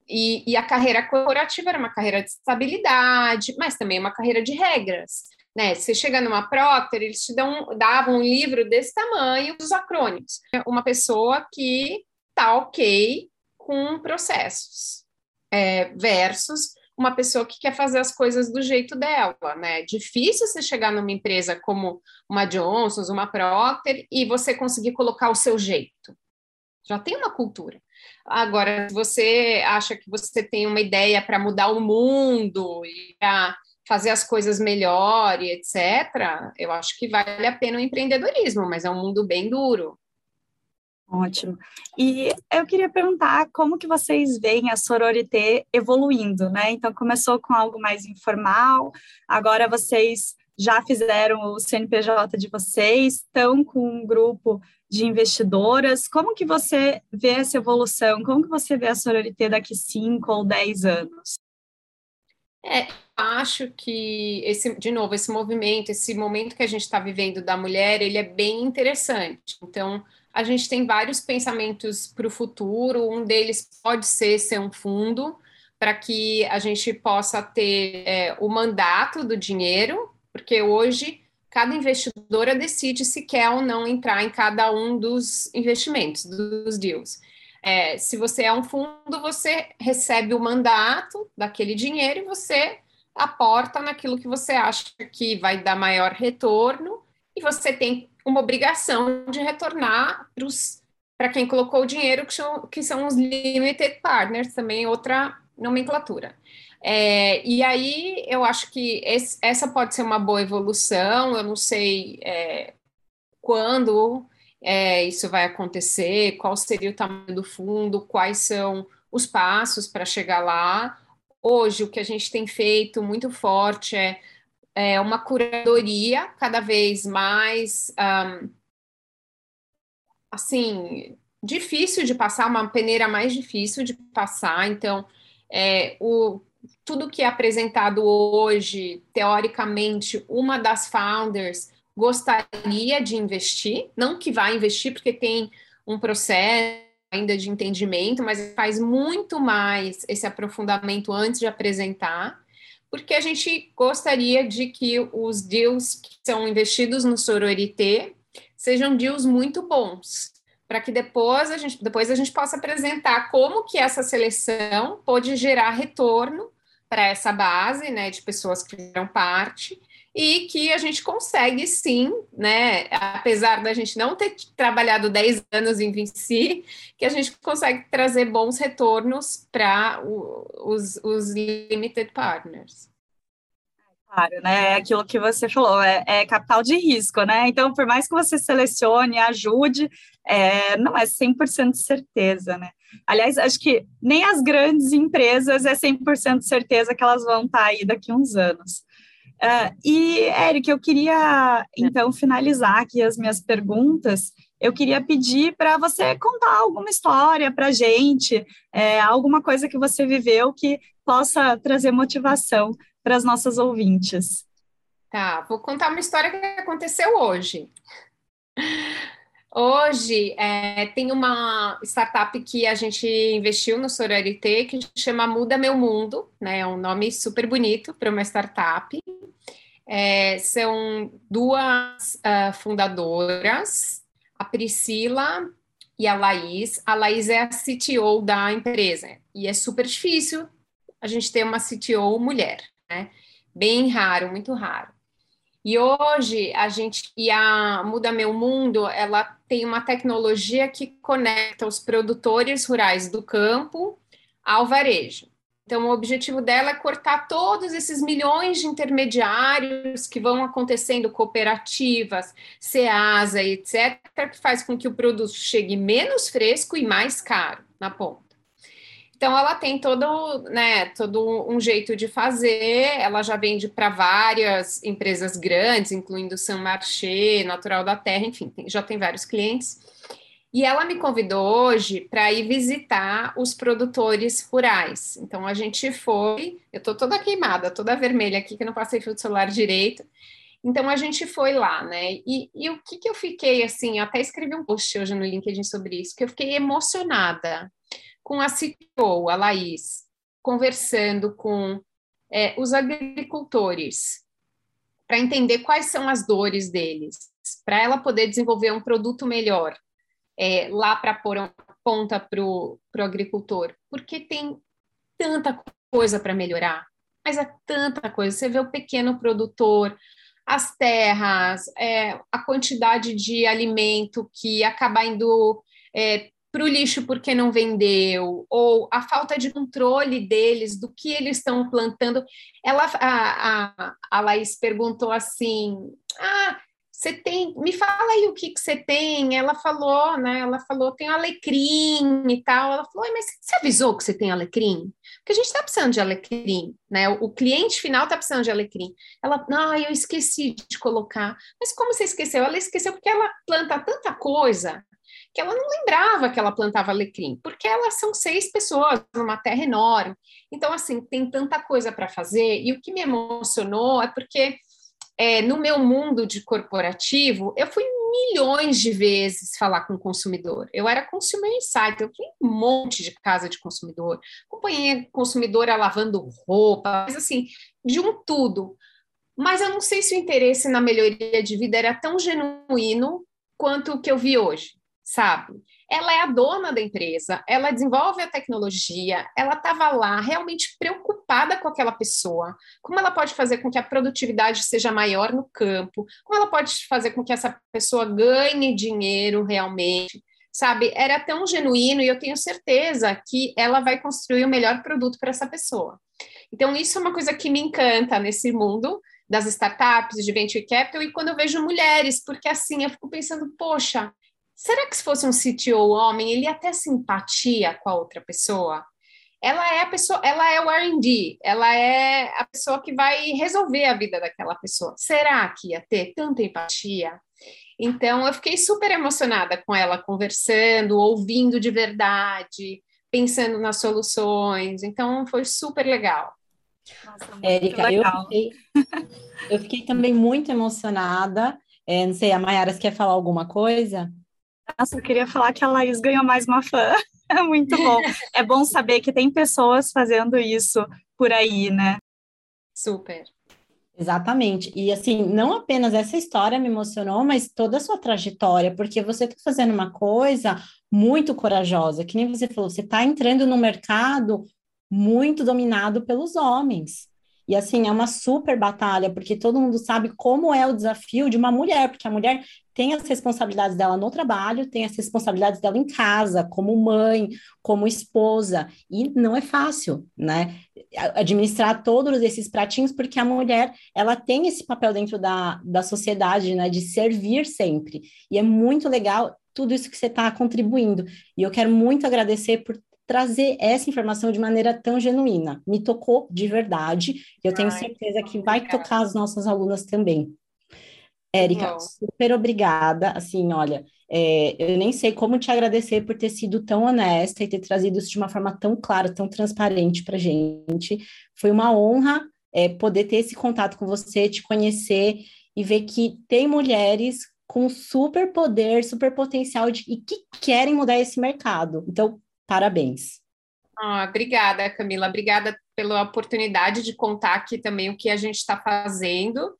e, e, a carreira corporativa era uma carreira de estabilidade, mas também uma carreira de regras. Né? Você chega numa Procter, eles te dão, davam um livro desse tamanho, dos acrônimos. Uma pessoa que tá ok com processos, é, versus uma pessoa que quer fazer as coisas do jeito dela, né? Difícil você chegar numa empresa como uma Johnson's, uma Procter, e você conseguir colocar o seu jeito. Já tem uma cultura. Agora, se você acha que você tem uma ideia para mudar o mundo e para fazer as coisas melhor e etc., eu acho que vale a pena o empreendedorismo, mas é um mundo bem duro.
Ótimo. E eu queria perguntar como que vocês veem a sororité evoluindo, né? Então começou com algo mais informal, agora vocês já fizeram o CNPJ de vocês, estão com um grupo de investidoras. Como que você vê essa evolução? Como que você vê a sororité daqui cinco ou dez anos?
É, acho que esse, de novo, esse movimento, esse momento que a gente está vivendo da mulher, ele é bem interessante. Então, a gente tem vários pensamentos para o futuro. Um deles pode ser ser um fundo para que a gente possa ter é, o mandato do dinheiro, porque hoje cada investidora decide se quer ou não entrar em cada um dos investimentos, dos deals. É, se você é um fundo, você recebe o mandato daquele dinheiro e você aporta naquilo que você acha que vai dar maior retorno e você tem uma obrigação de retornar para quem colocou o dinheiro, que são, que são os limited partners, também outra nomenclatura. É, e aí eu acho que esse, essa pode ser uma boa evolução, eu não sei é, quando é, isso vai acontecer, qual seria o tamanho do fundo, quais são os passos para chegar lá. Hoje, o que a gente tem feito muito forte é é, uma curadoria cada vez mais um, assim difícil de passar, uma peneira mais difícil de passar. Então, é, o, tudo que é apresentado hoje, teoricamente, uma das founders gostaria de investir, não que vai investir porque tem um processo ainda de entendimento, mas faz muito mais esse aprofundamento antes de apresentar porque a gente gostaria de que os deals que são investidos no Sororité sejam deals muito bons, para que depois a, gente, depois a gente possa apresentar como que essa seleção pode gerar retorno para essa base né, de pessoas que fizeram parte e que a gente consegue sim, né, apesar da gente não ter trabalhado 10 anos em Vinci, que a gente consegue trazer bons retornos para os, os limited partners.
Claro, né? É aquilo que você falou, é, é, capital de risco, né? Então, por mais que você selecione, ajude, é, não é 100% certeza, né? Aliás, acho que nem as grandes empresas é 100% certeza que elas vão estar aí daqui uns anos. Uh, e, Eric, eu queria, então, finalizar aqui as minhas perguntas. Eu queria pedir para você contar alguma história para a gente, é, alguma coisa que você viveu que possa trazer motivação para as nossas ouvintes.
Tá, vou contar uma história que aconteceu hoje. Hoje é, tem uma startup que a gente investiu no Sororité que chama Muda Meu Mundo, né? É um nome super bonito para uma startup. É, são duas uh, fundadoras. a Priscila e a Laís. A Laís é a CTO da empresa e é super difícil a gente ter uma CTO mulher, né? Bem raro, muito raro. E hoje a gente e a Muda Meu Mundo, ela tem uma tecnologia que conecta os produtores rurais do campo ao varejo. Então, o objetivo dela é cortar todos esses milhões de intermediários que vão acontecendo, cooperativas, SEASA, etc., que faz com que o produto chegue menos fresco e mais caro na ponta. Então, ela tem todo, né, todo um jeito de fazer, ela já vende para várias empresas grandes, incluindo San Marché, Natural da Terra, enfim, tem, já tem vários clientes. E ela me convidou hoje para ir visitar os produtores rurais. Então, a gente foi, eu estou toda queimada, toda vermelha aqui, que não passei filtro solar direito. Então, a gente foi lá, né? E, e o que, que eu fiquei, assim, até escrevi um post hoje no LinkedIn sobre isso, que eu fiquei emocionada com a CEO, a Laís, conversando com é, os agricultores, para entender quais são as dores deles, para ela poder desenvolver um produto melhor é, lá para pôr uma ponta para o agricultor, porque tem tanta coisa para melhorar, mas é tanta coisa. Você vê o pequeno produtor, as terras, é, a quantidade de alimento que acaba indo é, para o lixo porque não vendeu, ou a falta de controle deles, do que eles estão plantando. Ela, a, a, a Laís perguntou assim: ah, você tem, me fala aí o que, que você tem. Ela falou, né? Ela falou, tem alecrim e tal. Ela falou, mas você avisou que você tem alecrim? Porque a gente está precisando de alecrim, né? O, o cliente final está precisando de alecrim. Ela, não, eu esqueci de colocar. Mas como você esqueceu? Ela esqueceu porque ela planta tanta coisa que ela não lembrava que ela plantava alecrim, porque elas são seis pessoas numa terra enorme. Então, assim, tem tanta coisa para fazer. E o que me emocionou é porque é, no meu mundo de corporativo, eu fui milhões de vezes falar com o consumidor. Eu era consumer insight, eu fui um monte de casa de consumidor, acompanhei consumidora lavando roupa, mas assim, de um tudo. Mas eu não sei se o interesse na melhoria de vida era tão genuíno quanto o que eu vi hoje sabe? Ela é a dona da empresa, ela desenvolve a tecnologia, ela estava lá realmente preocupada com aquela pessoa, como ela pode fazer com que a produtividade seja maior no campo, como ela pode fazer com que essa pessoa ganhe dinheiro realmente, sabe? Era tão genuíno e eu tenho certeza que ela vai construir o melhor produto para essa pessoa. Então, isso é uma coisa que me encanta nesse mundo das startups, de venture capital, e quando eu vejo mulheres, porque assim eu fico pensando, poxa, Será que se fosse um CTO homem, ele ia ter simpatia com a outra pessoa? Ela é a pessoa, ela é o R&D, ela é a pessoa que vai resolver a vida daquela pessoa. Será que ia ter tanta empatia? Então, eu fiquei super emocionada com ela conversando, ouvindo de verdade, pensando nas soluções. Então, foi super legal.
Nossa, Érica, eu fiquei, eu fiquei também muito emocionada. É, não sei, a Mayara, você quer falar alguma coisa?
Nossa, eu queria falar que a Laís ganhou mais uma fã. [laughs] É muito bom. É bom saber que tem pessoas fazendo isso por aí, né?
Super.
Exatamente. E assim, não apenas essa história me emocionou, mas toda a sua trajetória, porque você está fazendo uma coisa muito corajosa, que nem você falou, você está entrando no mercado muito dominado pelos homens. E assim, é uma super batalha, porque todo mundo sabe como é o desafio de uma mulher, porque a mulher tem as responsabilidades dela no trabalho, tem as responsabilidades dela em casa, como mãe, como esposa, e não é fácil, né? Administrar todos esses pratinhos, porque a mulher, ela tem esse papel dentro da, da sociedade, né, de servir sempre. E é muito legal tudo isso que você está contribuindo. E eu quero muito agradecer por trazer essa informação de maneira tão genuína. Me tocou de verdade, e eu tenho Ai, certeza que vai obrigada. tocar as nossas alunas também. Érica, super obrigada. Assim, olha, é, eu nem sei como te agradecer por ter sido tão honesta e ter trazido isso de uma forma tão clara, tão transparente para gente. Foi uma honra é, poder ter esse contato com você, te conhecer e ver que tem mulheres com super poder, super potencial de, e que querem mudar esse mercado. Então, parabéns.
Ah, obrigada, Camila. Obrigada pela oportunidade de contar aqui também o que a gente está fazendo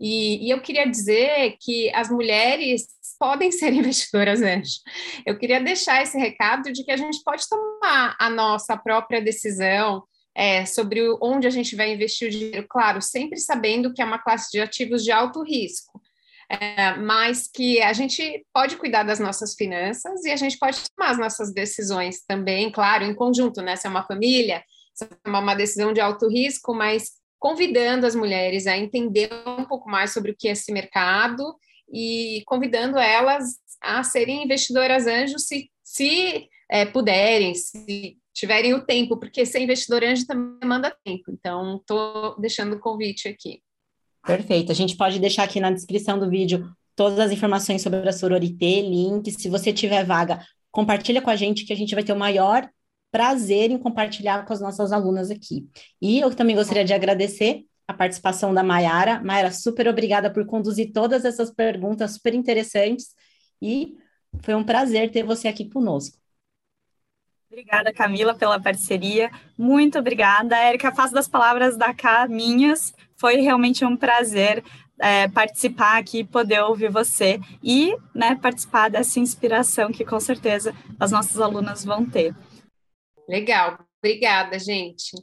E, e, eu queria dizer que as mulheres podem [laughs] ser investidoras anjo. Eu queria deixar esse recado de que a gente pode tomar a nossa própria decisão é, sobre onde a gente vai investir o dinheiro, claro, sempre sabendo que é uma classe de ativos de alto risco. É, mas que a gente pode cuidar das nossas finanças e a gente pode tomar as nossas decisões também, claro, em conjunto, né? Se é uma família, se é uma decisão de alto risco, mas convidando as mulheres a entender um pouco mais sobre o que é esse mercado e convidando elas a serem investidoras anjos se, se é, puderem, se tiverem o tempo, porque ser investidor anjo também demanda tempo. Então, estou deixando o convite aqui.
Perfeito. A gente pode deixar aqui na descrição do vídeo todas as informações sobre a Sororité, links. Se você tiver vaga, compartilha com a gente, que a gente vai ter o maior prazer em compartilhar com as nossas alunas aqui. E eu também gostaria de agradecer a participação da Mayara. Mayara, super obrigada por conduzir todas essas perguntas super interessantes e foi um prazer ter você aqui conosco.
Obrigada, Camila, pela parceria. Muito obrigada. Érica, faço das palavras da Cá minhas. Foi realmente um prazer é, participar aqui, poder ouvir você e né, participar dessa inspiração que com certeza as nossas alunas vão ter.
Legal, obrigada, gente.